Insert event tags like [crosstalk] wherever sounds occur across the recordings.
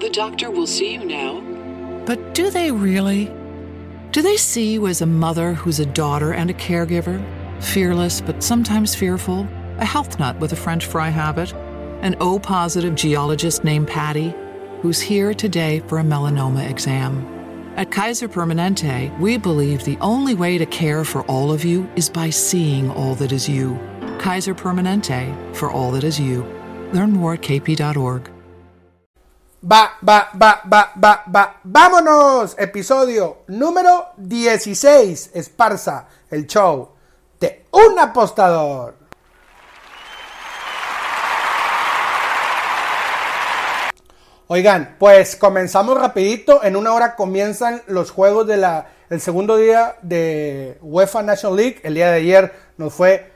The doctor will see you now. But do they really? Do they see you as a mother who's a daughter and a caregiver? Fearless, but sometimes fearful? A health nut with a French fry habit? An O positive geologist named Patty who's here today for a melanoma exam? At Kaiser Permanente, we believe the only way to care for all of you is by seeing all that is you. Kaiser Permanente, for all that is you. Learn more at kp.org. Va, va, va, va, va, va. Vámonos. Episodio número 16. Esparza, el show de un apostador. Oigan, pues comenzamos rapidito. En una hora comienzan los juegos del el segundo día de UEFA National League. El día de ayer nos fue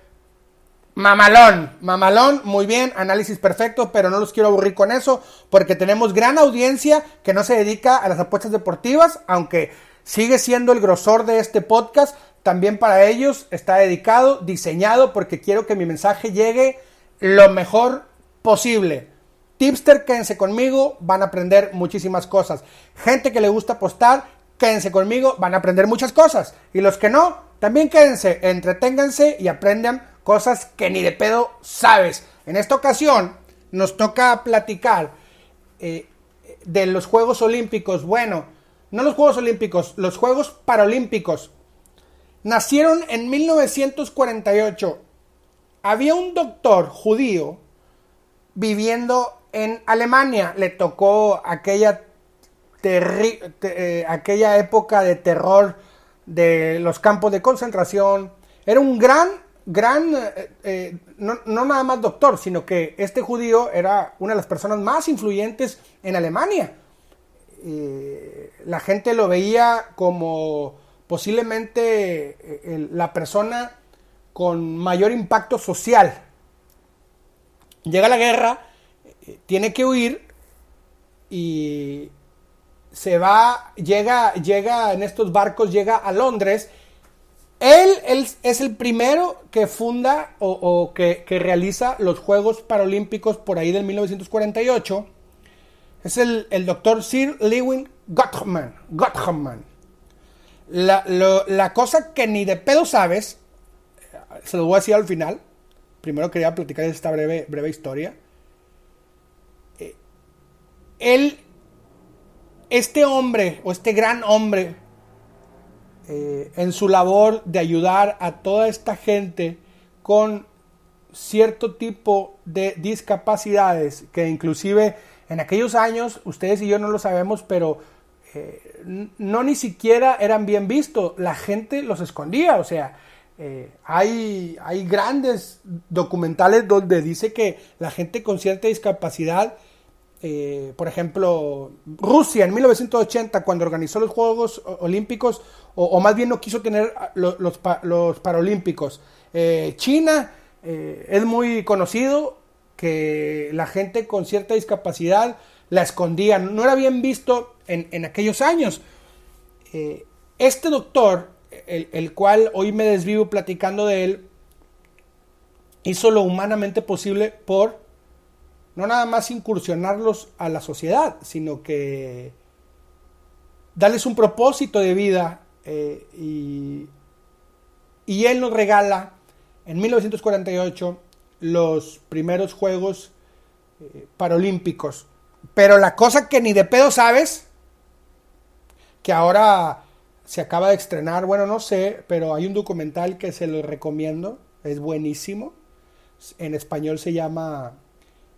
Mamalón, mamalón, muy bien, análisis perfecto, pero no los quiero aburrir con eso, porque tenemos gran audiencia que no se dedica a las apuestas deportivas, aunque sigue siendo el grosor de este podcast, también para ellos está dedicado, diseñado, porque quiero que mi mensaje llegue lo mejor posible. Tipster, quédense conmigo, van a aprender muchísimas cosas. Gente que le gusta apostar, quédense conmigo, van a aprender muchas cosas. Y los que no, también quédense, entreténganse y aprendan cosas que ni de pedo sabes. En esta ocasión nos toca platicar eh, de los Juegos Olímpicos. Bueno, no los Juegos Olímpicos, los Juegos Paralímpicos. Nacieron en 1948. Había un doctor judío viviendo en Alemania. Le tocó aquella, eh, aquella época de terror de los campos de concentración. Era un gran gran, eh, eh, no, nada más doctor, sino que este judío era una de las personas más influyentes en Alemania. la gente lo veía como posiblemente eh, la persona con mayor impacto social. Llega la guerra, tiene que huir y se va, llega, llega en estos barcos, llega a Londres él, es el primero que funda o, que, realiza los Juegos Paralímpicos por ahí del 1948. Es el, doctor Sir Lewin Gottman. Gottman. La, cosa que ni de pedo sabes, se lo voy a decir al final. Primero quería platicar esta breve, breve historia. Eh, él, este hombre, o este gran hombre, eh, en su labor de ayudar a toda esta gente con cierto tipo de discapacidades que inclusive en aquellos años, ustedes y yo no lo sabemos, pero eh, no ni siquiera eran bien vistos, la gente los escondía, o sea, eh, hay, hay grandes documentales donde dice que la gente con cierta discapacidad por ejemplo, Rusia en 1980, cuando organizó los Juegos Olímpicos, o, más bien no quiso tener los, Paralímpicos. Eh, China eh, es muy conocido que la gente con cierta discapacidad la escondía, no era bien visto en, aquellos años. este doctor, el, el cual hoy me desvivo platicando de él, hizo lo humanamente posible por no nada más incursionarlos a la sociedad, sino que darles un propósito de vida eh, y, él nos regala en 1948 los primeros Juegos eh, Paralímpicos. Pero la cosa que ni de pedo sabes, que ahora se acaba de estrenar, bueno, no sé, pero hay un documental que se lo recomiendo, es buenísimo. En español se llama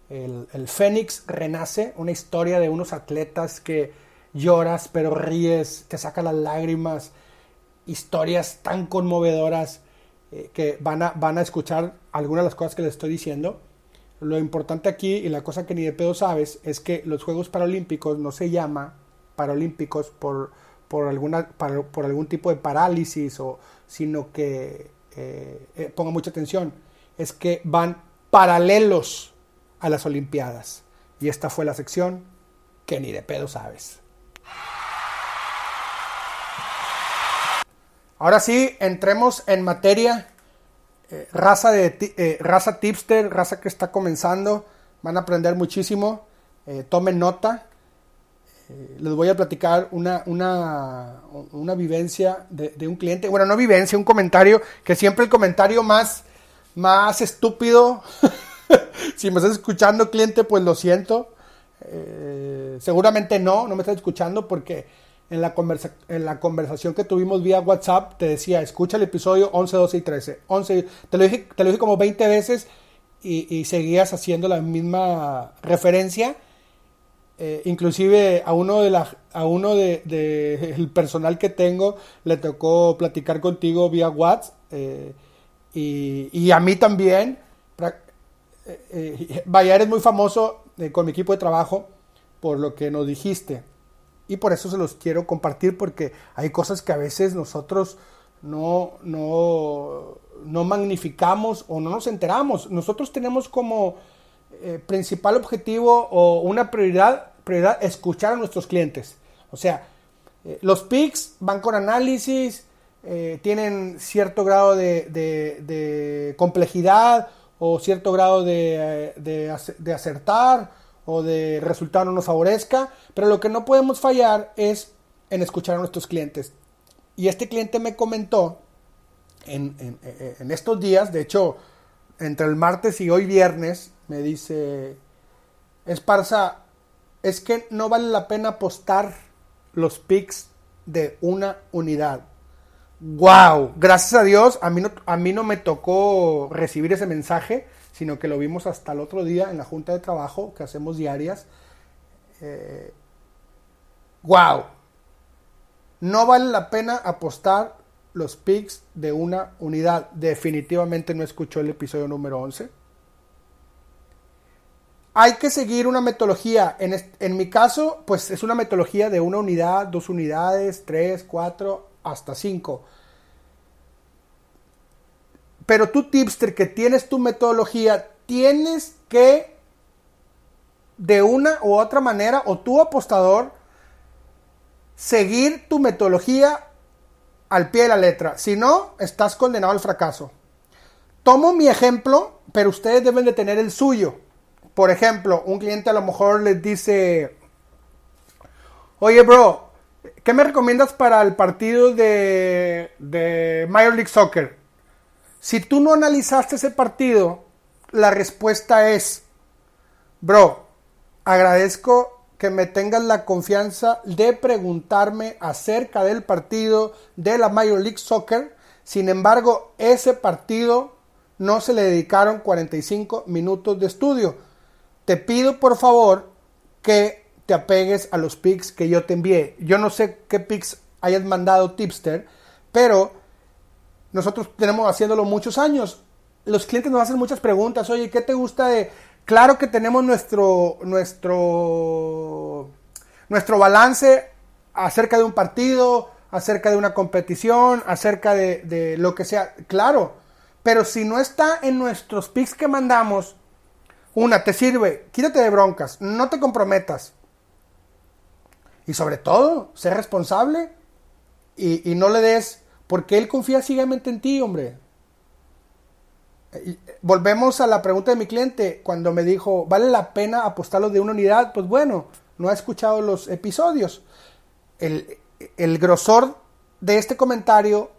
el, Fénix renace, una historia de unos atletas que lloras pero ríes, te saca las lágrimas, historias tan conmovedoras eh, que van a, van a escuchar algunas de las cosas que les estoy diciendo. Lo importante aquí y la cosa que ni de pedo sabes es que los Juegos Paralímpicos no se llama Paralímpicos por, por, alguna, algún tipo de parálisis, o, sino que, eh, eh, ponga mucha atención, es que van paralelos a las Olimpiadas. Y esta fue la sección que ni de pedo sabes. Ahora sí, entremos en materia. Eh, raza, de, eh, raza tipster, raza que está comenzando. Van a aprender muchísimo. Eh, tomen nota. les voy a platicar una, una, una vivencia de, de, un cliente. Bueno, no vivencia, un comentario, que siempre el comentario más, más estúpido. [laughs] si me estás escuchando, cliente, pues lo siento. Seguramente no, no me estás escuchando porque en la, conversa en la conversación que tuvimos vía WhatsApp te decía, escucha el episodio 11, 12 y 13. 11, te, lo dije, te lo dije como 20 veces y, seguías haciendo la misma referencia eh, inclusive a uno de la, a uno de, el personal que tengo le tocó platicar contigo vía WhatsApp eh, y, y, a mí también eh, vaya eres muy famoso eh, con mi equipo de trabajo por lo que nos dijiste y por eso se los quiero compartir porque hay cosas que a veces nosotros no, no, no magnificamos o no nos enteramos nosotros tenemos como eh, principal objetivo o una prioridad, prioridad escuchar a nuestros clientes. O sea, eh, los PICs van con análisis, eh, tienen cierto grado de, de, de, complejidad o cierto grado de, de, acertar o de resultado no nos favorezca, pero lo que no podemos fallar es en escuchar a nuestros clientes. Y este cliente me comentó en, en, estos días, de hecho, entre el martes y hoy viernes, me dice, Esparza, es que no vale la pena apostar los picks de una unidad. ¡Wow! Gracias a Dios, a mí, no, a mí no me tocó recibir ese mensaje, sino que lo vimos hasta el otro día en la junta de trabajo que hacemos diarias. Eh, ¡Wow! No vale la pena apostar los picks de una unidad. Definitivamente no escuchó el episodio número 11 hay que seguir una metodología. En, en, mi caso, pues es una metodología de una unidad, dos unidades, tres, cuatro, hasta cinco. Pero tú, tipster, que tienes tu metodología, tienes que, de una u otra manera, o tú, apostador, seguir tu metodología al pie de la letra. Si no, estás condenado al fracaso. Tomo mi ejemplo, pero ustedes deben de tener el suyo. Por ejemplo, un cliente a lo mejor les dice, oye bro, ¿qué me recomiendas para el partido de, Major League Soccer? Si tú no analizaste ese partido, la respuesta es, bro, agradezco que me tengas la confianza de preguntarme acerca del partido de la Major League Soccer. Sin embargo, ese partido no se le dedicaron 45 minutos de estudio te pido por favor que te apegues a los pics que yo te envié. Yo no sé qué pics hayas mandado Tipster, pero nosotros tenemos haciéndolo muchos años. Los clientes nos hacen muchas preguntas. Oye, ¿qué te gusta de...? Claro que tenemos nuestro, nuestro, nuestro balance acerca de un partido, acerca de una competición, acerca de, lo que sea. Claro, pero si no está en nuestros pics que mandamos, una, te sirve, quítate de broncas, no te comprometas. Y sobre todo, sé responsable y, y no le des, porque él confía ciegamente en ti, hombre. Y volvemos a la pregunta de mi cliente, cuando me dijo, ¿vale la pena apostarlo de una unidad? Pues bueno, no ha escuchado los episodios. El, el grosor de este comentario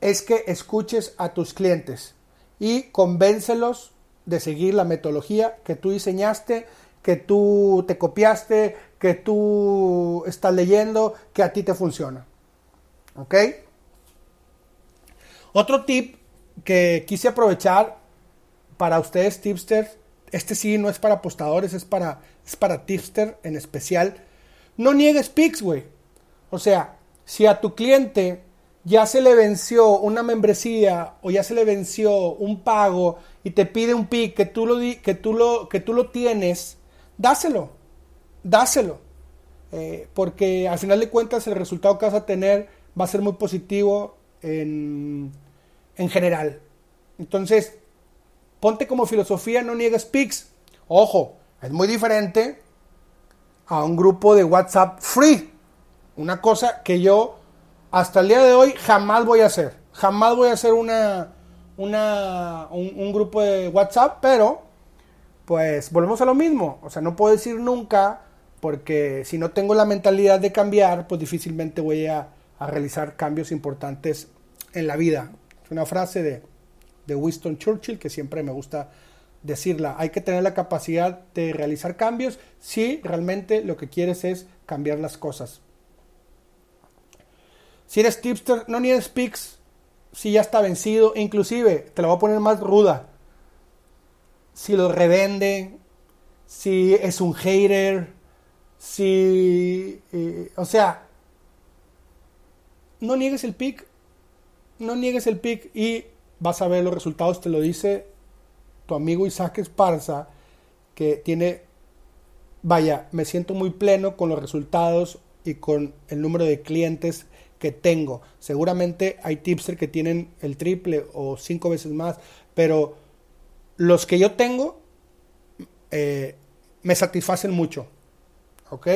es que escuches a tus clientes y convéncelos de seguir la metodología que tú diseñaste, que tú te copiaste, que tú estás leyendo, que a ti te funciona. ¿Ok? Otro tip que quise aprovechar para ustedes, tipster, este sí no es para apostadores, es para, es para tipster en especial. No niegues pics, güey. O sea, si a tu cliente ya se le venció una membresía o ya se le venció un pago y te pide un pick que tú lo, que tú lo, que tú lo tienes, dáselo, dáselo. Eh, porque al final de cuentas el resultado que vas a tener va a ser muy positivo en, en general. Entonces, ponte como filosofía, no niegues picks. Ojo, es muy diferente a un grupo de WhatsApp free. Una cosa que yo hasta el día de hoy jamás voy a hacer. Jamás voy a hacer una, una, un, grupo de WhatsApp, pero pues volvemos a lo mismo. O sea, no puedo decir nunca porque si no tengo la mentalidad de cambiar, pues difícilmente voy a, a realizar cambios importantes en la vida. Es una frase de, de Winston Churchill que siempre me gusta decirla. Hay que tener la capacidad de realizar cambios si realmente lo que quieres es cambiar las cosas. Si eres tipster, no niegues pics si ya está vencido. Inclusive, te lo voy a poner más ruda. Si lo revende, si es un hater, si... Eh, o sea, no niegues el pick. No niegues el pick y vas a ver los resultados. Te lo dice tu amigo Isaac Esparza, que tiene... Vaya, me siento muy pleno con los resultados y con el número de clientes que tengo. Seguramente hay tipsters que tienen el triple o cinco veces más, pero los que yo tengo eh, me satisfacen mucho. ¿Ok?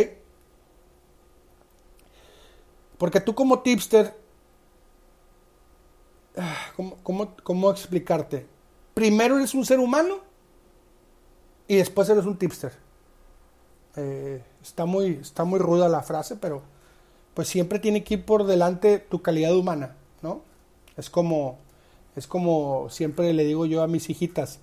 Porque tú como tipster, ah, ¿cómo, cómo explicarte? Primero eres un ser humano y después eres un tipster. Eh, está, muy, está muy ruda la frase, pero pues siempre tiene que ir por delante tu calidad humana, ¿no? Es como, es como siempre le digo yo a mis hijitas,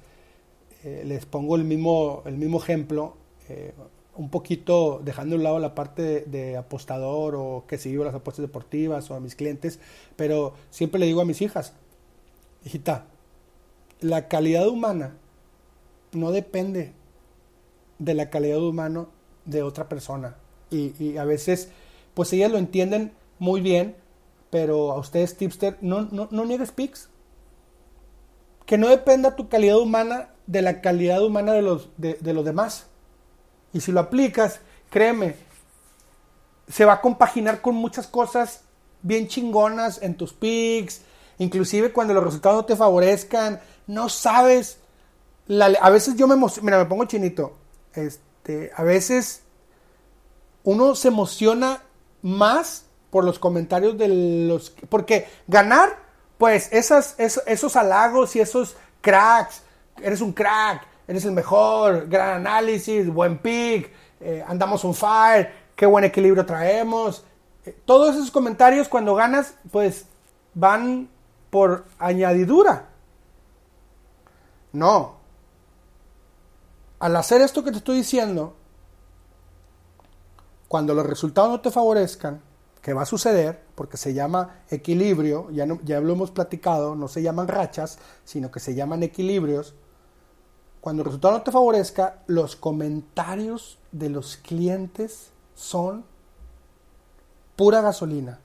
eh, les pongo el mismo, el mismo ejemplo, eh, un poquito dejando a un lado la parte de, apostador o que sigo las apuestas deportivas o a mis clientes, pero siempre le digo a mis hijas, hijita, la calidad humana no depende de la calidad humana de otra persona. Y, a veces, pues ellas lo entienden muy bien, pero a ustedes, tipster, no, no, no niegues pics. Que no dependa tu calidad humana de la calidad humana de los, de, los demás. Y si lo aplicas, créeme, se va a compaginar con muchas cosas bien chingonas en tus pics, inclusive cuando los resultados no te favorezcan, no sabes. a veces yo me mira, me pongo chinito. Este, a veces uno se emociona más por los comentarios de los porque ganar pues esas, esos, halagos y esos cracks, eres un crack, eres el mejor, gran análisis, buen pick, eh, andamos on fire, qué buen equilibrio traemos. Eh, todos esos comentarios cuando ganas, pues van por añadidura. No. Al hacer esto que te estoy diciendo, cuando los resultados no te favorezcan, que va a suceder, porque se llama equilibrio, ya, ya lo hemos platicado, no se llaman rachas, sino que se llaman equilibrios, cuando el resultado no te favorezca, los comentarios de los clientes son pura gasolina.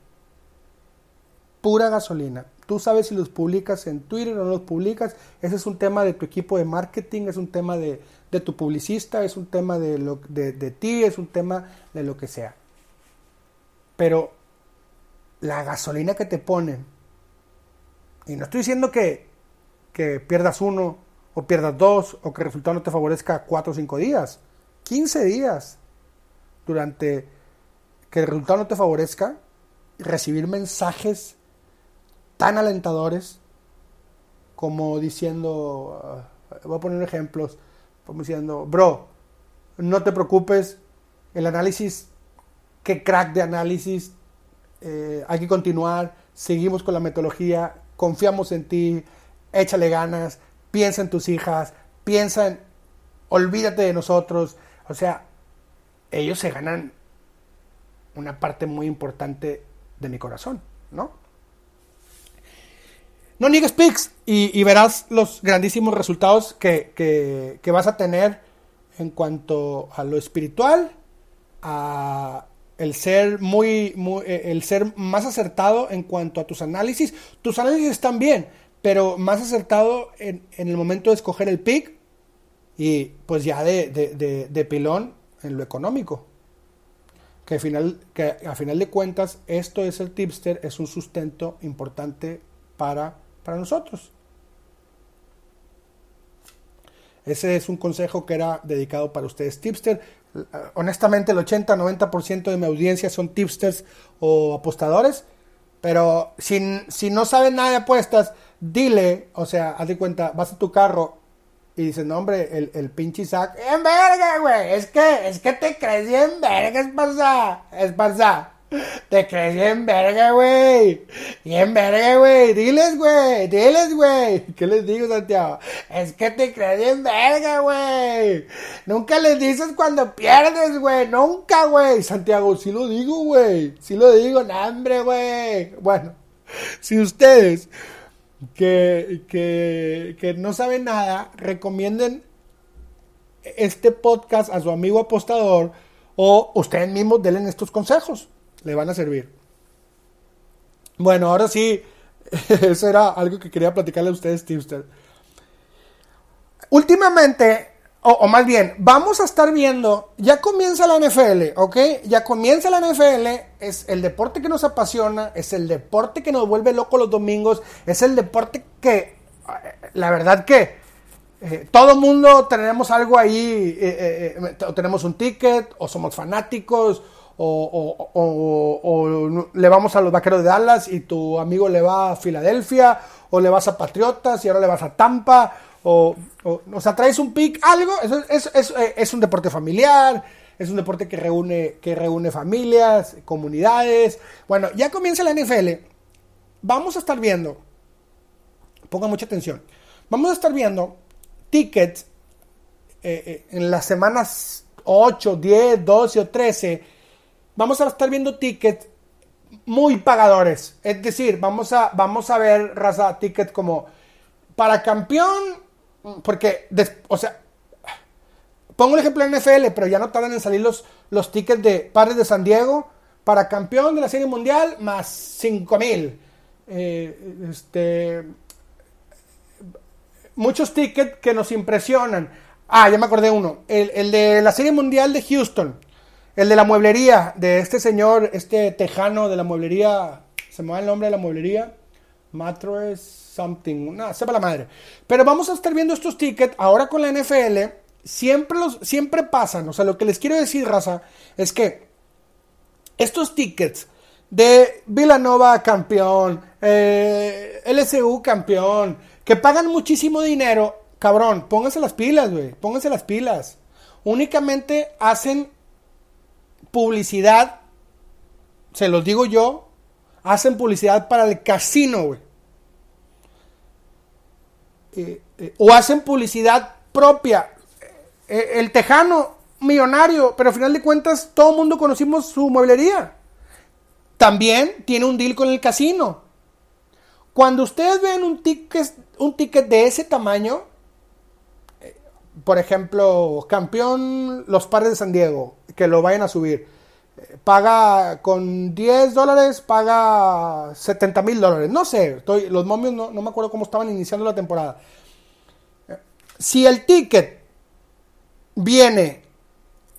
Pura gasolina. Tú sabes si los publicas en Twitter o no los publicas. Ese es un tema de tu equipo de marketing, es un tema de, tu publicista, es un tema de, lo, de, de ti, es un tema de lo que sea. Pero la gasolina que te ponen, y no estoy diciendo que, que pierdas uno o pierdas dos o que el resultado no te favorezca cuatro o cinco días, 15 días durante que el resultado no te favorezca, recibir mensajes tan alentadores como diciendo, ah, voy a poner ejemplos, como diciendo, bro, no te preocupes, el análisis, qué crack de análisis, eh, hay que continuar, seguimos con la metodología, confiamos en ti, échale ganas, piensa en tus hijas, piensa en, olvídate de nosotros, o sea, ellos se ganan una parte muy importante de mi corazón, ¿no? No niegues pics y, verás los grandísimos resultados que, vas a tener en cuanto a lo espiritual, a el ser muy, eh, el ser más acertado en cuanto a tus análisis. Tus análisis están bien, pero más acertado en, el momento de escoger el pick y pues ya de, de, pilón en lo económico. Que al, final, que a final de cuentas esto es el tipster, es un sustento importante para para nosotros. Ese es un consejo que era dedicado para ustedes, tipster. Honestamente, el 80-90% de mi audiencia son tipsters o apostadores. Pero si, si no saben nada de apuestas, dile, o sea, haz de cuenta, vas a tu carro Y dices, no, hombre, el, el pinche Isaac, en verga, güey. Es que, es que te crees en verga, esparza. Esparza. Te crees bien verga, güey. Bien verga, güey. Diles, güey. Diles, güey. [laughs] ¿Qué les digo, Santiago? Es que te crees bien verga, güey. Nunca les dices cuando pierdes, güey. Nunca, güey. Santiago, sí lo digo, güey. Sí lo digo, no, hombre, güey. Bueno, si ustedes que, que, que no saben nada, recomienden este podcast a su amigo apostador o ustedes mismos denle estos consejos le van a servir. Bueno, ahora sí, [laughs] eso era algo que quería platicarle a ustedes, Tipster. Últimamente, o, más bien, vamos a estar viendo, ya comienza la NFL, ¿ok? Ya comienza la NFL, es el deporte que nos apasiona, es el deporte que nos vuelve loco los domingos, es el deporte que, la verdad que, eh, todo mundo tenemos algo ahí, eh, eh, o tenemos un ticket, o somos fanáticos, o, le vamos a los vaqueros de Dallas y tu amigo le va a Filadelfia, o le vas a Patriotas y ahora le vas a Tampa, o, o, sea, traes un pick, algo, es, es, es, un deporte familiar, es un deporte que reúne, que familias, comunidades. Bueno, ya comienza la NFL, vamos a estar viendo, ponga mucha atención, vamos a estar viendo tickets eh, eh, en las semanas 8, 10, 12 o 13 vamos a estar viendo tickets muy pagadores. Es decir, vamos a, vamos a ver raza tickets como para campeón, porque, o sea, pongo el ejemplo en NFL, pero ya no tardan en salir los, los tickets de Padres de San Diego para campeón de la Serie Mundial más 5 mil. Eh, este, muchos tickets que nos impresionan. Ah, ya me acordé uno. El, el de la Serie Mundial de Houston el de la mueblería, de este señor, este tejano de la mueblería, se me va el nombre de la mueblería, Mattress something, no, sepa la madre. Pero vamos a estar viendo estos tickets ahora con la NFL, siempre los siempre pasan, o sea, lo que les quiero decir, raza, es que estos tickets de Villanova campeón, eh, LSU campeón, que pagan muchísimo dinero, cabrón, pónganse las pilas, güey, pónganse las pilas. Únicamente hacen publicidad, se los digo yo, hacen publicidad para el casino. Eh, eh, o hacen publicidad propia. Eh, el tejano, millonario, pero al final de cuentas todo el mundo conocimos su mueblería. También tiene un deal con el casino. Cuando ustedes ven un ticket, un ticket de ese tamaño, por ejemplo, campeón los padres de San Diego, que lo vayan a subir. Paga con 10 dólares, paga 70 mil dólares. No sé, estoy, los momios no, me acuerdo cómo estaban iniciando la temporada. Si el ticket viene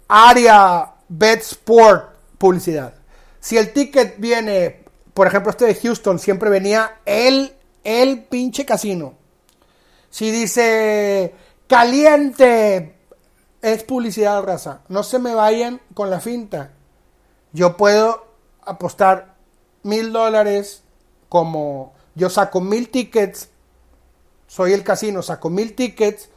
área Bet Sport publicidad. Si el ticket viene, por ejemplo, este de Houston, siempre venía el, el pinche casino. Si dice caliente, es publicidad raza. No se me vayan con la finta. Yo puedo apostar mil dólares como yo saco mil tickets, soy el casino, saco mil tickets,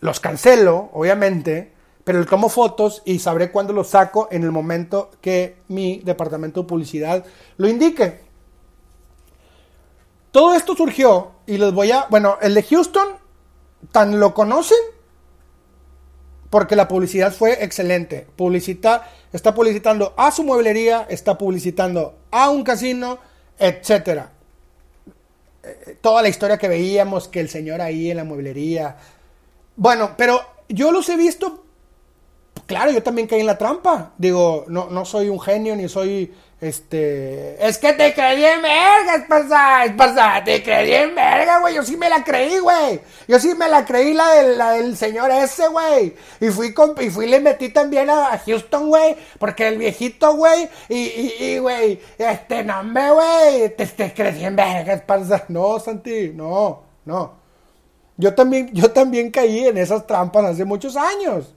los cancelo, obviamente, pero le tomo fotos y sabré cuándo los saco en el momento que mi departamento de publicidad lo indique. Todo esto surgió y les voy a, bueno, el de Houston, tan lo conocen porque la publicidad fue excelente. Publicita, está publicitando a su mueblería, está publicitando a un casino, etcétera. Eh, toda la historia que veíamos, que el señor ahí en la mueblería. Bueno, pero yo los he visto. Claro, yo también caí en la trampa. Digo, no, no soy un genio ni soy este. Es que te creí en verga, esparza, esparza. Te creí en verga, güey. Yo sí me la creí, güey. Yo sí me la creí la del, la del señor ese, güey. Y fui con, y fui le metí también a, Houston, güey. Porque el viejito, güey. Y, y, güey. Este nombre, güey. Te, te creí en verga, esparza. No, Santi, no, no. Yo también, yo también caí en esas trampas hace muchos años.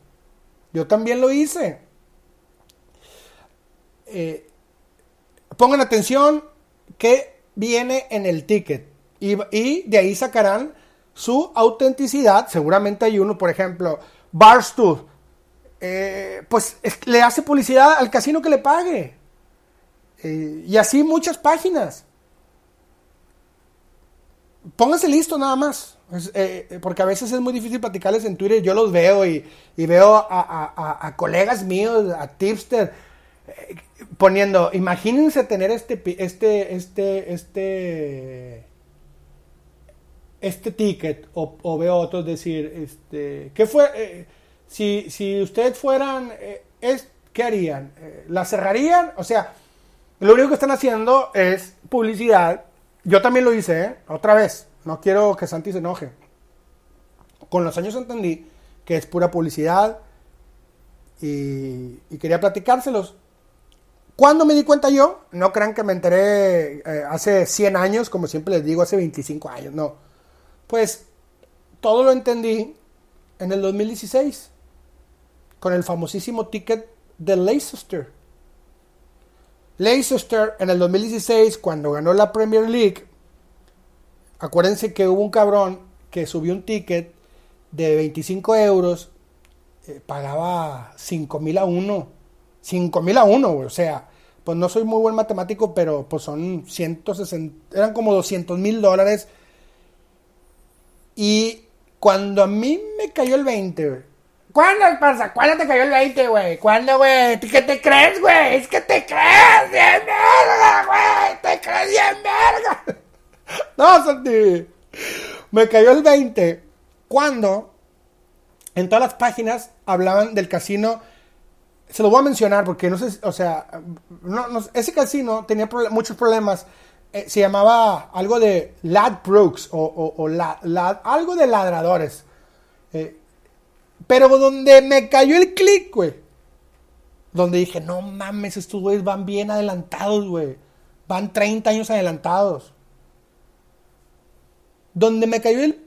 Yo también lo hice. Eh, pongan atención que viene en el ticket y, de ahí sacarán su autenticidad. Seguramente hay uno, por ejemplo, Barstool, eh, pues le hace publicidad al casino que le pague. Eh, y así muchas páginas. Pónganse listo nada más. Eh, porque a veces es muy difícil platicarles en Twitter. Yo los veo y, veo a, colegas míos, a tipster, poniendo, imagínense tener este, este, este, este, este ticket. O, veo otros decir, este, ¿qué fue? si, si ustedes fueran, es, ¿qué harían? ¿La cerrarían? O sea, lo único que están haciendo es publicidad. Yo también lo hice, ¿eh? Otra vez. No quiero que Santi se enoje. Con los años entendí que es pura publicidad y, quería platicárselos. ¿Cuándo me di cuenta yo? No crean que me enteré eh, hace 100 años, como siempre les digo, hace 25 años, no. Pues todo lo entendí en el 2016, con el famosísimo ticket de Leicester. Leicester en el 2016, cuando ganó la Premier League, acuérdense que hubo un cabrón que subió un ticket de 25 euros, eh, pagaba 5 mil a uno. 5 mil a uno, O sea, pues no soy muy buen matemático, pero pues son 160, eran como 200 mil dólares. Y cuando a mí me cayó el 20, ¿Cuándo pasa? ¿Cuándo te cayó el 20, güey? ¿Cuándo, güey? ¿Qué te crees, güey? Es que te crees bien verga, güey. Te crees bien verga. No, Santi. Me cayó el 20 cuando en todas las páginas hablaban del casino. Se lo voy a mencionar porque no sé, o sea, ese casino tenía muchos problemas. Eh, se llamaba algo de Lad Brooks o, o, algo de ladradores. Eh, pero donde me cayó el clic, güey. Donde dije, no mames, estos güeyes van bien adelantados, güey. Van 30 años adelantados. Donde me cayó el,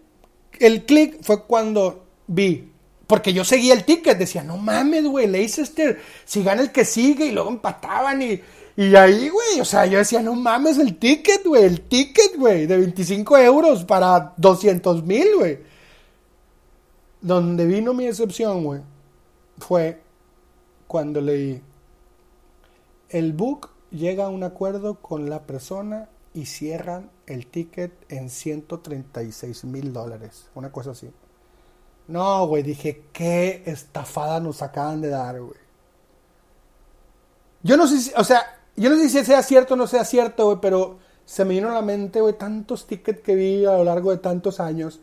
el clic fue cuando vi. Porque yo seguía el ticket. Decía, no mames, güey, Leicester. Si gana el que sigue. Y luego empataban y... Y ahí, güey, o sea, yo decía, no mames, el ticket, güey, el ticket, güey, de 25 euros para 200 mil, güey. Donde vino mi excepción, güey, fue cuando leí, el book llega a un acuerdo con la persona y cierran el ticket en 136 mil dólares, una cosa así. No, güey, dije, qué estafada nos acaban de dar, güey. Yo no sé si, o sea, yo no sé si sea cierto o no sea cierto, güey, pero se me vino a la mente, güey, tantos tickets que vi a lo largo de tantos años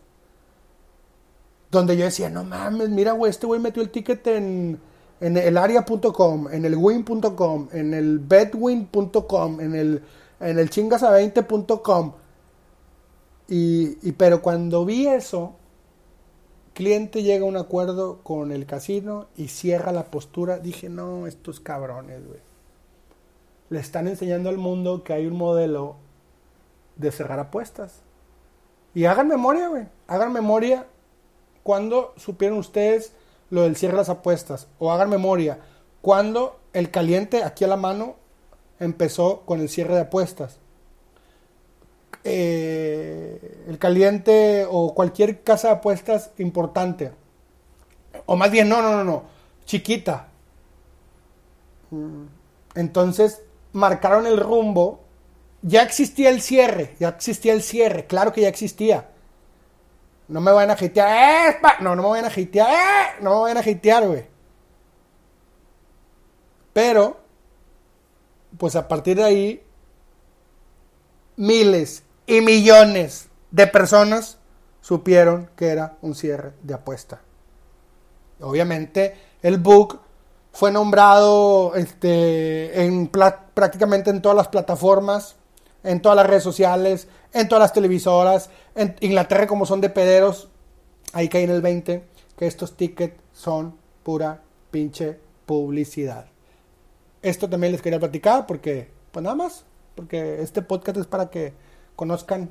donde yo decía, no mames, mira, güey, este güey metió el ticket en, en el area.com, en el win.com, en el betwin.com, en el, en el chingasa20.com. Y, y, pero cuando vi eso, cliente llega a un acuerdo con el casino y cierra la postura, dije, no, estos cabrones, güey. Le están enseñando al mundo que hay un modelo de cerrar apuestas. Y hagan memoria, güey. Hagan memoria ¿Cuándo supieron ustedes lo del cierre las apuestas? O hagan memoria, ¿cuándo el caliente aquí a la mano empezó con el cierre de apuestas? Eh, el caliente o cualquier casa de apuestas importante. O más bien, no, no, no, no, chiquita. Mm, entonces marcaron el rumbo. Ya existía el cierre, ya existía el cierre, claro que ya existía. No me vayan a hatear. ¡Eh! No, no me vayan a hatear. ¡Eh! No me vayan a hatear, güey. Pero, pues a partir de ahí, miles y millones de personas supieron que era un cierre de apuesta. Obviamente, el book fue nombrado este, en prácticamente en todas las plataformas, en todas las redes sociales, en todas las televisoras, en Inglaterra como son de pederos, ahí cae en el 20, que estos tickets son pura pinche publicidad. Esto también les quería platicar porque, pues nada más, porque este podcast es para que conozcan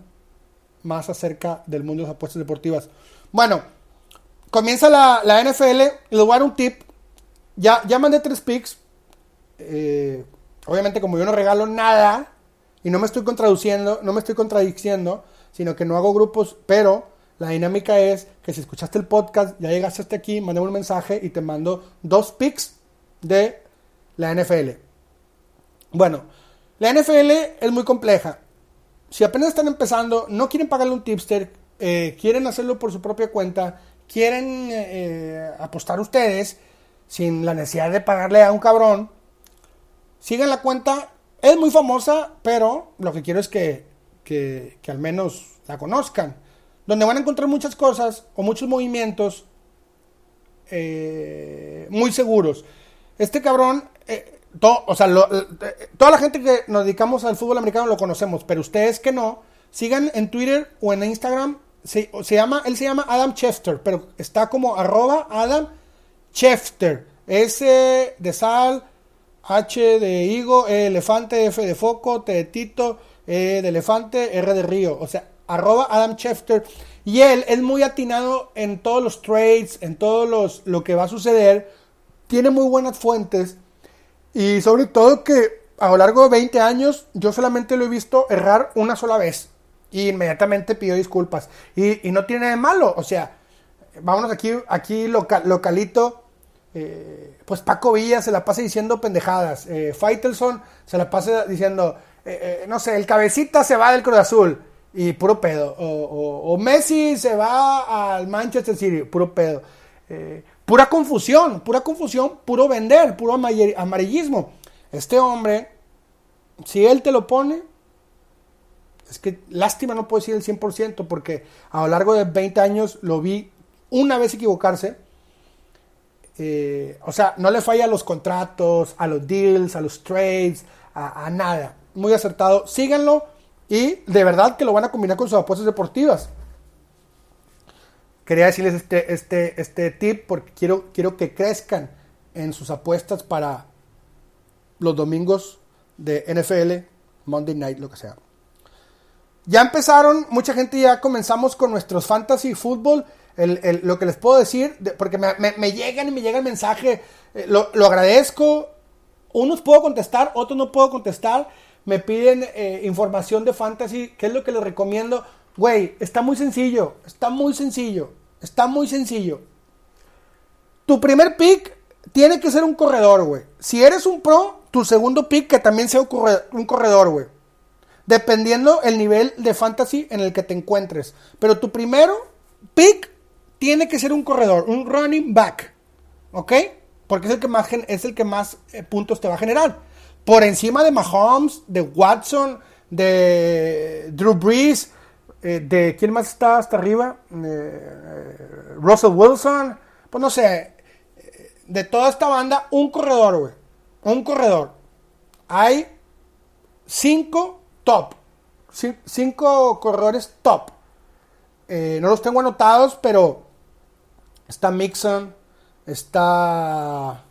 más acerca del mundo de las apuestas deportivas. Bueno, comienza la, la NFL, les voy a dar un tip. Ya, ya mandé tres picks. Eh, obviamente como yo no regalo nada, y no me estoy contraduciendo, no me estoy contradiciendo, sino que no hago grupos, pero La dinámica es que si escuchaste el podcast, ya llegaste hasta aquí, mándame un mensaje y te mando dos picks de la NFL. Bueno, la NFL es muy compleja. Si apenas están empezando, no quieren pagarle un tipster, eh, quieren hacerlo por su propia cuenta, quieren eh, apostar ustedes sin la necesidad de pagarle a un cabrón, sigan la cuenta. Es muy famosa, pero lo que quiero es que, que, que al menos la conozcan. Donde van a encontrar muchas cosas o muchos movimientos eh, muy seguros. Este cabrón, eh, o sea, eh, toda la gente que nos dedicamos al fútbol americano lo conocemos, pero ustedes que no, sigan en Twitter o en Instagram. Se, se llama, él se llama Adam Chester, pero está como arroba Adam Chester. S de sal, H de higo, E elefante, F de foco, T de tito, E de elefante, R de río. O sea, arroba Adam Chester. Y él es muy atinado en todos los trades, en todo los, lo que va a suceder. Tiene muy buenas fuentes. Y sobre todo que a lo largo de 20 años yo solamente lo he visto errar una sola vez. Y inmediatamente pidió disculpas. Y, y no tiene nada de malo. O sea, vámonos aquí, aquí local, localito. Eh, pues Paco Villa se la pasa diciendo pendejadas. Eh, Faitelson se la pasa diciendo, eh, eh, no sé, el cabecita se va del Cruz Azul y puro pedo. O, o, o, Messi se va al Manchester City, puro pedo. Pura confusión, pura confusión, puro vender, puro amarillismo. Este hombre, si él te lo pone, es que lástima no puedo decir el 100% porque a lo largo de 20 años lo vi una vez equivocarse. Eh, o sea, no le falla a los contratos, a los deals, a los trades, a, a nada. Muy acertado. Síganlo y de verdad que lo van a combinar con sus apuestas deportivas. Quería decirles este, este, este tip porque quiero, quiero que crezcan en sus apuestas para los domingos de NFL, Monday Night, lo que sea. Ya empezaron, mucha gente ya comenzamos con nuestros fantasy fútbol. El, el, lo que les puedo decir, porque me, llegan y me llega el mensaje, eh, lo, lo, agradezco. Unos puedo contestar, otros no puedo contestar. Me piden eh, información de fantasy, ¿qué es lo que les recomiendo? Güey, está muy sencillo, está muy sencillo, está muy sencillo. Tu primer pick tiene que ser un corredor, güey. Si eres un pro, tu segundo pick que también sea un corredor, güey. Dependiendo el nivel de fantasy en el que te encuentres. Pero tu primero pick tiene que ser un corredor, un running back. ¿Ok? Porque es el que más, es el que más eh, puntos te va a generar. Por encima de Mahomes, de Watson, de Drew Brees, eh, de quién más está hasta arriba, eh, Russell Wilson, pues no sé, de toda esta banda, un corredor, güey. Un corredor. Hay cinco top. Cinco corredores top. Eh, no los tengo anotados, pero está Mixon, está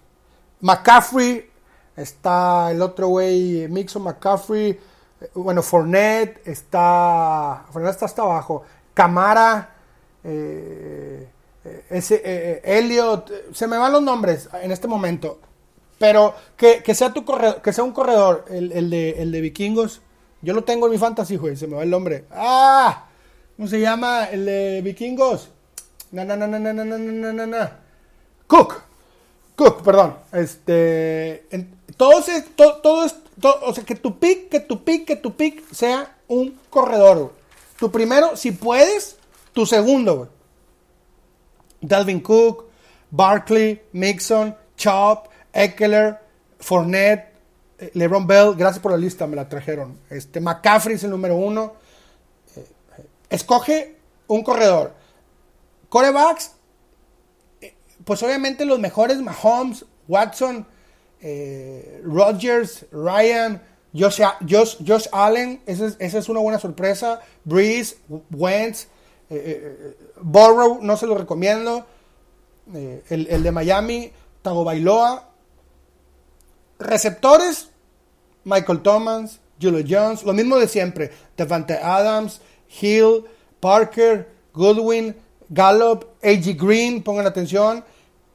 McCaffrey, está el otro güey, Mixon, McCaffrey, bueno, Fournette, está, Fournette está hasta abajo, Camara, eh, ese, eh, Elliot, se me van los nombres en este momento, pero que, que sea tu corredor, que sea un corredor, el, el, de, el de vikingos, yo lo tengo en mi fantasy, se me va el nombre, ah, ¿cómo se llama? El de vikingos, na. Cook, Cook, perdón, este, en, todo, ese, todo, todo, es, todo, o sea, que tu pick, que tu pick, que tu pick sea un corredor. Tu primero, si puedes, tu segundo. Dalvin Cook, Barkley, Mixon, Chop, Eckler, Fournette, LeBron Bell, gracias por la lista, me la trajeron. Este, McCaffrey es el número uno. Escoge un corredor. Corebacks, pues obviamente los mejores, Mahomes, Watson, eh, Rodgers, Ryan, Josh, Josh, Allen, esa es, una buena sorpresa. Breeze, Wentz, eh, eh, Burrow, no se lo recomiendo. Eh, el, el, de Miami, Tagovailoa. Receptores, Michael Thomas, Julio Jones, lo mismo de siempre. Devante Adams, Hill, Parker, Goodwin, Gallup, A.G. Green, pongan atención.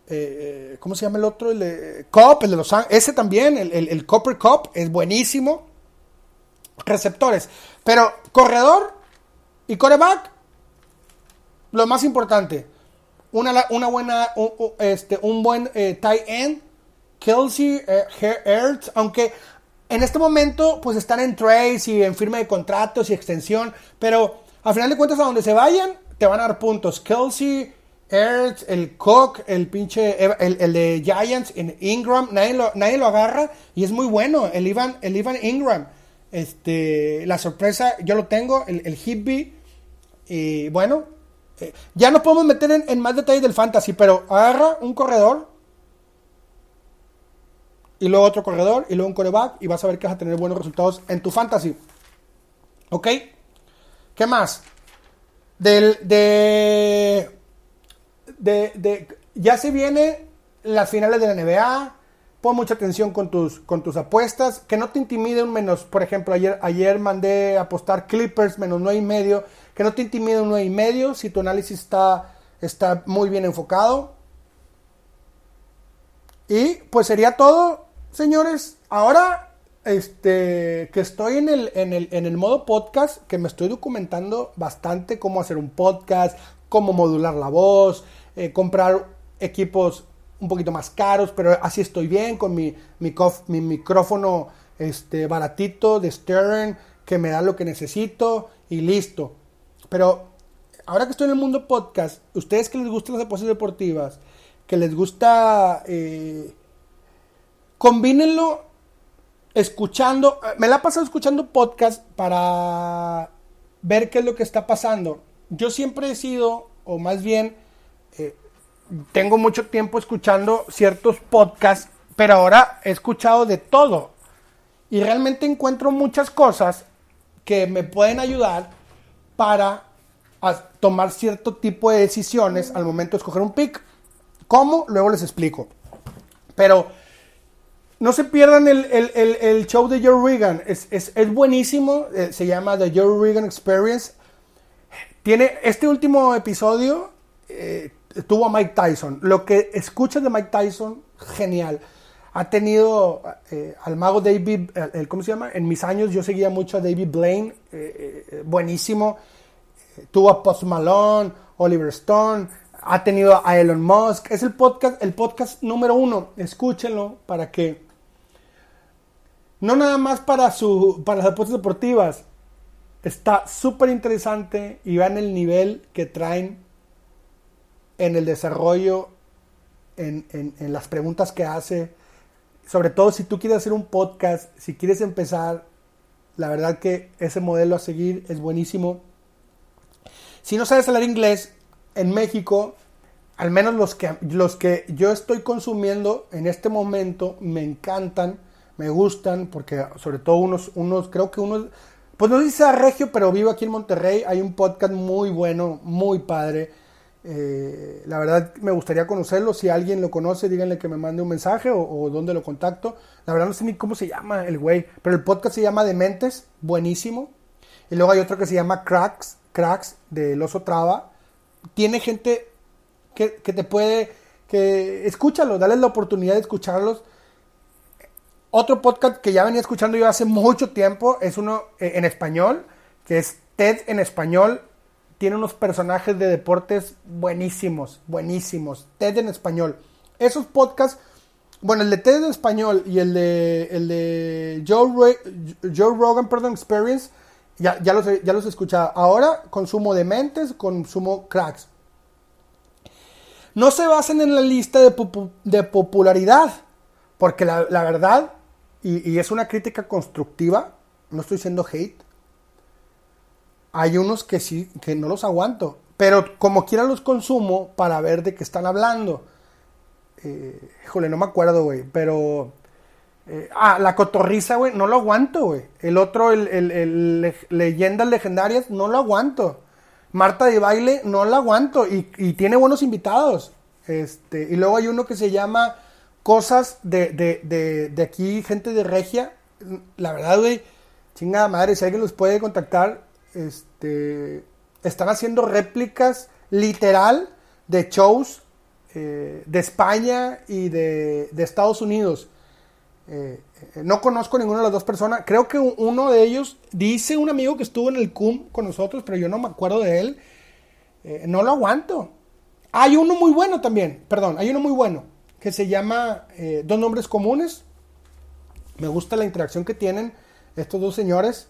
Eh, ¿Cómo se llama el otro? El de Cop, el de Los Ángeles. Ese también, el, el, Copper Cop, es buenísimo. Receptores. Pero corredor y coreback, lo más importante, una, una buena, un, este, un buen eh, tight end, Kelsey, eh, aunque en este momento pues están en trades y en firma de contratos y extensión, pero al final de cuentas a donde se vayan te van a dar puntos. Kelsey, Ertz, el Cook, el pinche, el, de Giants, en Ingram, nadie lo, nadie lo agarra y es muy bueno, el Ivan, el Ivan Ingram. Este, la sorpresa, yo lo tengo, el, el. Y bueno, eh, ya no podemos meter en, más detalles del fantasy, pero agarra un corredor. Y luego otro corredor, y luego un coreback, y vas a ver que vas a tener buenos resultados en tu fantasy. ¿Ok? ¿Qué más? Del, de, de, de, ya se viene las finales de la NBA pon mucha atención con tus, con tus apuestas, que no te intimide un menos, por ejemplo, ayer, ayer mandé apostar Clippers menos 9 y medio, que no te intimide un 9 y medio si tu análisis está, está muy bien enfocado. Y pues sería todo, señores. Ahora, este, que estoy en el, en el, en el modo podcast, que me estoy documentando bastante cómo hacer un podcast, cómo modular la voz, eh, comprar equipos un poquito más caros, pero así estoy bien con mi, mi, mi micrófono este, baratito de Stern que me da lo que necesito y listo. Pero ahora que estoy en el mundo podcast, ustedes que les gustan las apuestas deportivas, que les gusta, eh, combínenlo escuchando, me la he pasado escuchando podcast para ver qué es lo que está pasando. Yo siempre he sido, o más bien, eh, tengo mucho tiempo escuchando ciertos podcasts, pero ahora he escuchado de todo. Y realmente encuentro muchas cosas que me pueden ayudar para tomar cierto tipo de decisiones al momento de escoger un pick. ¿Cómo? Luego les explico. Pero no se pierdan el, show de Joe Regan. Es, buenísimo. Eh, se llama The Joe Regan Experience. Tiene este último episodio. Eh, tuvo a Mike Tyson. Lo que escuchas de Mike Tyson, genial. Ha tenido eh, al mago David, el, ¿cómo se llama? En mis años yo seguía mucho a David Blaine, eh, eh, buenísimo. Tuvo a Post Malone, Oliver Stone, ha tenido a Elon Musk. Es el podcast, el podcast número uno. Escúchenlo para que no nada más para su para las apuestas deportivas. Está súper interesante y vean el nivel que traen en el desarrollo, en, las preguntas que hace. Sobre todo si tú quieres hacer un podcast, si quieres empezar, la verdad que ese modelo a seguir es buenísimo. Si no sabes hablar inglés, en México, al menos los que, los que yo estoy consumiendo en este momento, me encantan, me gustan, porque sobre todo unos, unos creo que unos, pues no dice a Regio, pero vivo aquí en Monterrey, hay un podcast muy bueno, muy padre, eh, la verdad me gustaría conocerlo. Si alguien lo conoce, díganle que me mande un mensaje o, dónde lo contacto. La verdad no sé ni cómo se llama el güey. Pero el podcast se llama Dementes, buenísimo. Y luego hay otro que se llama Cracks, Cracks del Oso Traba. Tiene gente que, te puede, que escúchalo, dale la oportunidad de escucharlos. Otro podcast que ya venía escuchando yo hace mucho tiempo es uno eh, en español, que es TED en español tiene unos personajes de deportes buenísimos, buenísimos. TED en español. Esos podcasts, bueno, el de TED en español y el de, el de Joe, Joe Rogan, perdón, Experience, ya, ya, los, ya los he escuchado. Ahora consumo de mentes, consumo cracks. No se basen en la lista de, de popularidad, porque la, la verdad, y, y es una crítica constructiva, no estoy siendo hate, hay unos que sí, que no los aguanto. Pero como quiera los consumo para ver de qué están hablando. Eh, híjole, no me acuerdo, güey. Pero. Eh, ah, la cotorriza, güey, no lo aguanto, güey. El otro, el, el, Leyendas Legendarias, no lo aguanto. Marta de baile, no lo aguanto. Y, y, tiene buenos invitados. Este, y luego hay uno que se llama Cosas de, de, de, de aquí, gente de Regia. La verdad, güey, chingada madre, si alguien los puede contactar, este, están haciendo réplicas literal de shows eh, de España y de, Estados Unidos. Eh, eh, no conozco ninguna de las dos personas. Creo que uno de ellos dice un amigo que estuvo en el CUM con nosotros, pero yo no me acuerdo de él. No lo aguanto. Hay uno muy bueno también, perdón, hay uno muy bueno que se llama Dos Nombres Comunes. Me gusta la interacción que tienen estos dos señores.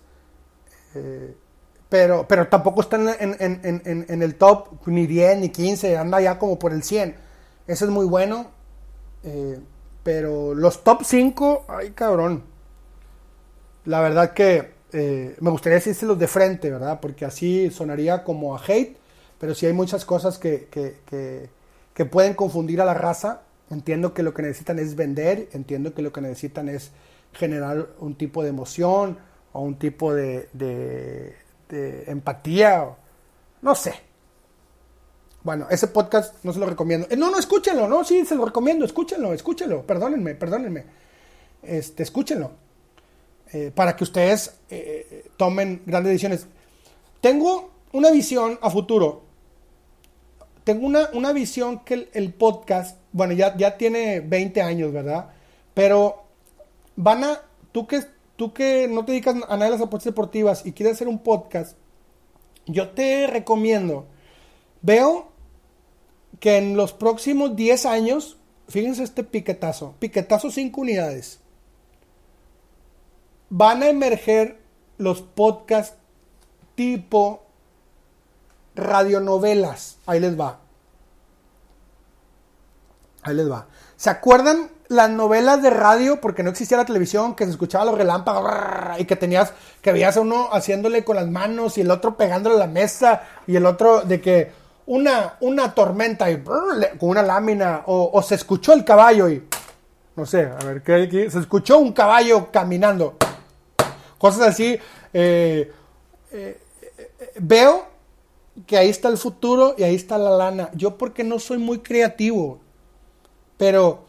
Pero, pero tampoco están en, en, en, en, el top ni 10 ni 15, anda ya como por el 100. Ese es muy bueno. Eh, pero los top 5, ay cabrón. La verdad que eh, me gustaría decírselos de frente, ¿verdad? Porque así sonaría como a hate. Pero sí hay muchas cosas que, que, que, pueden confundir a la raza. Entiendo que lo que necesitan es vender, entiendo que lo que necesitan es generar un tipo de emoción o un tipo de, de empatía, no sé. Bueno, ese podcast no se lo recomiendo. Eh, no, no, escúchenlo, no, sí, se lo recomiendo, escúchenlo, escúchenlo, perdónenme, perdónenme. Este, escúchenlo. Eh, para que ustedes eh, tomen grandes decisiones. Tengo una visión a futuro. Tengo una, una visión que el, el, podcast, bueno, ya, ya tiene 20 años, ¿verdad? Pero van a, tú que, tú que no te dedicas a nada de las apuestas deportivas y quieres hacer un podcast, yo te recomiendo, veo que en los próximos 10 años, fíjense este piquetazo, piquetazo 5 unidades, van a emerger los podcasts tipo radionovelas. Ahí les va. Ahí les va. ¿Se acuerdan las novelas de radio? Porque no existía la televisión, que se escuchaba los relámpagos y que tenías, que veías a uno haciéndole con las manos y el otro pegándole a la mesa y el otro de que una, una tormenta y con una lámina o, se escuchó el caballo y no sé, a ver, ¿qué hay aquí? Se escuchó un caballo caminando. Cosas así. Eh, eh, veo que ahí está el futuro y ahí está la lana. Yo porque no soy muy creativo, pero,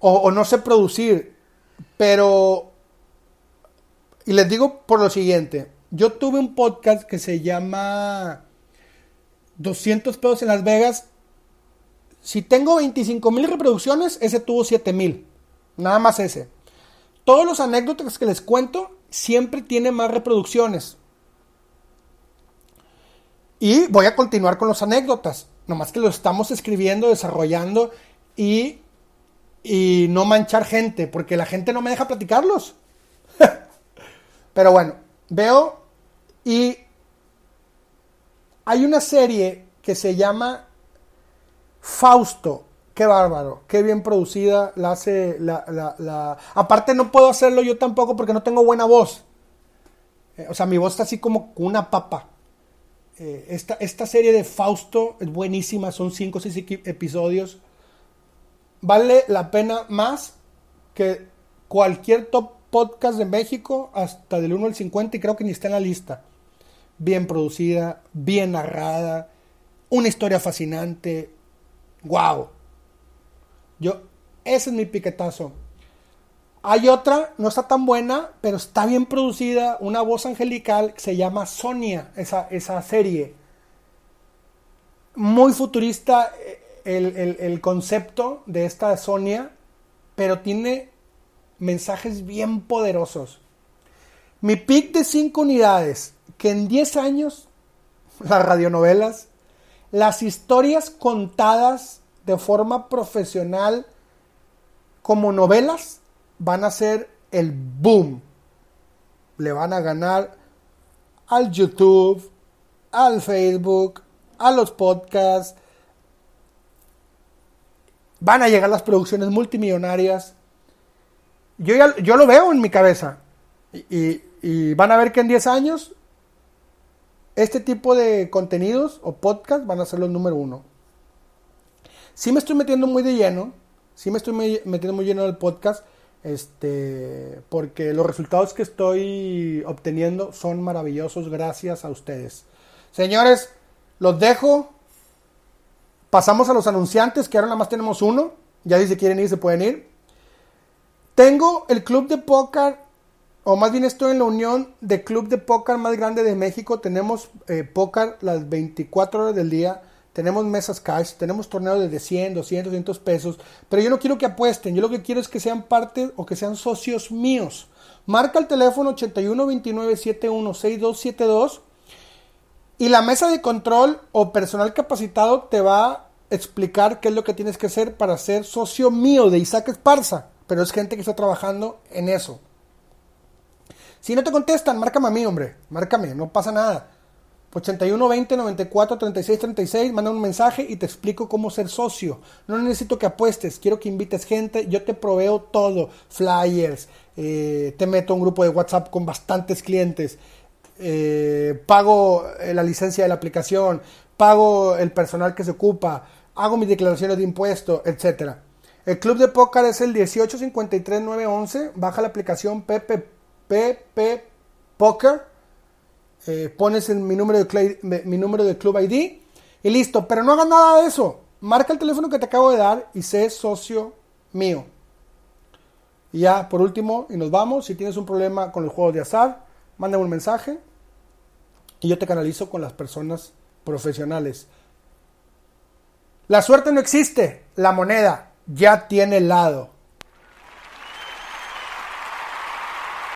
o, no sé producir, pero, y les digo por lo siguiente, yo tuve un podcast que se llama 200 pesos en Las Vegas. Si tengo 25 mil reproducciones, ese tuvo 7 mil. Nada más ese. Todos los anécdotas que les cuento siempre tienen más reproducciones. Y voy a continuar con las anécdotas. Nomás que lo estamos escribiendo, desarrollando y, y no manchar gente, porque la gente no me deja platicarlos. [laughs] Pero bueno, veo y hay una serie que se llama Fausto. Qué bárbaro, qué bien producida la hace la, la. Aparte no puedo hacerlo yo tampoco porque no tengo buena voz. Eh, o sea, mi voz está así como una papa. Eh, esta, esta, serie de Fausto es buenísima, son 5 o 6 episodios. Vale la pena más que cualquier top podcast de México, hasta del 1 al 50, y creo que ni está en la lista bien producida, bien narrada, una historia fascinante. ¡Wow! Yo, ese es mi piquetazo. Hay otra, no está tan buena, pero está bien producida, una voz angelical que se llama Sonia, esa, esa serie. Muy futurista eh, el, el, concepto de esta Sonia, pero tiene mensajes bien poderosos. Mi pick de 5 unidades, que en 10 años [laughs] las radionovelas, las historias contadas de forma profesional como novelas van a ser el boom. Le van a ganar al YouTube, al Facebook, a los podcasts. Van a llegar las producciones multimillonarias. Yo, ya, yo lo veo en mi cabeza. Y, van a ver que en 10 años este tipo de contenidos o podcast van a ser los número uno. Sí me estoy metiendo muy de lleno, sí me estoy metiendo muy lleno del podcast, este, porque los resultados que estoy obteniendo son maravillosos gracias a ustedes. Señores, los dejo. Pasamos a los anunciantes, que ahora nada más tenemos uno. Ya si se quieren ir, se pueden ir. Tengo el club de póker o más bien estoy en la unión de club de póker más grande de México. Tenemos eh, póker las 24 horas del día. Tenemos mesas cash, tenemos torneos de 100, 200, 200 pesos. Pero yo no quiero que apuesten. Yo lo que quiero es que sean parte o que sean socios míos. Marca el teléfono 81 29 71 6272 Y la mesa de control o personal capacitado te va a explicar qué es lo que tienes que hacer para ser socio mío de Isaac Esparza. Pero es gente que está trabajando en eso. Si no te contestan, márcame a mí, hombre. Márcame, no pasa nada. 81 20 94 36 36, manda un mensaje y te explico cómo ser socio. No necesito que apuestes, quiero que invites gente, yo te proveo todo, flyers, eh, te meto un grupo de WhatsApp con bastantes clientes, eh, pago eh, la licencia de la aplicación, pago el personal que se ocupa, hago mis declaraciones de impuestos, etc. El club de póker es el 1853911, baja la aplicación Poker eh, pones mi, número de mi número de Club ID y listo. Pero no hagas nada de eso. Marca el teléfono que te acabo de dar y sé socio mío. Y ya, por último, y nos vamos. Si tienes un problema con el juego de azar, mándame un mensaje y yo te canalizo con las personas profesionales. La suerte no existe, la moneda ya tiene lado.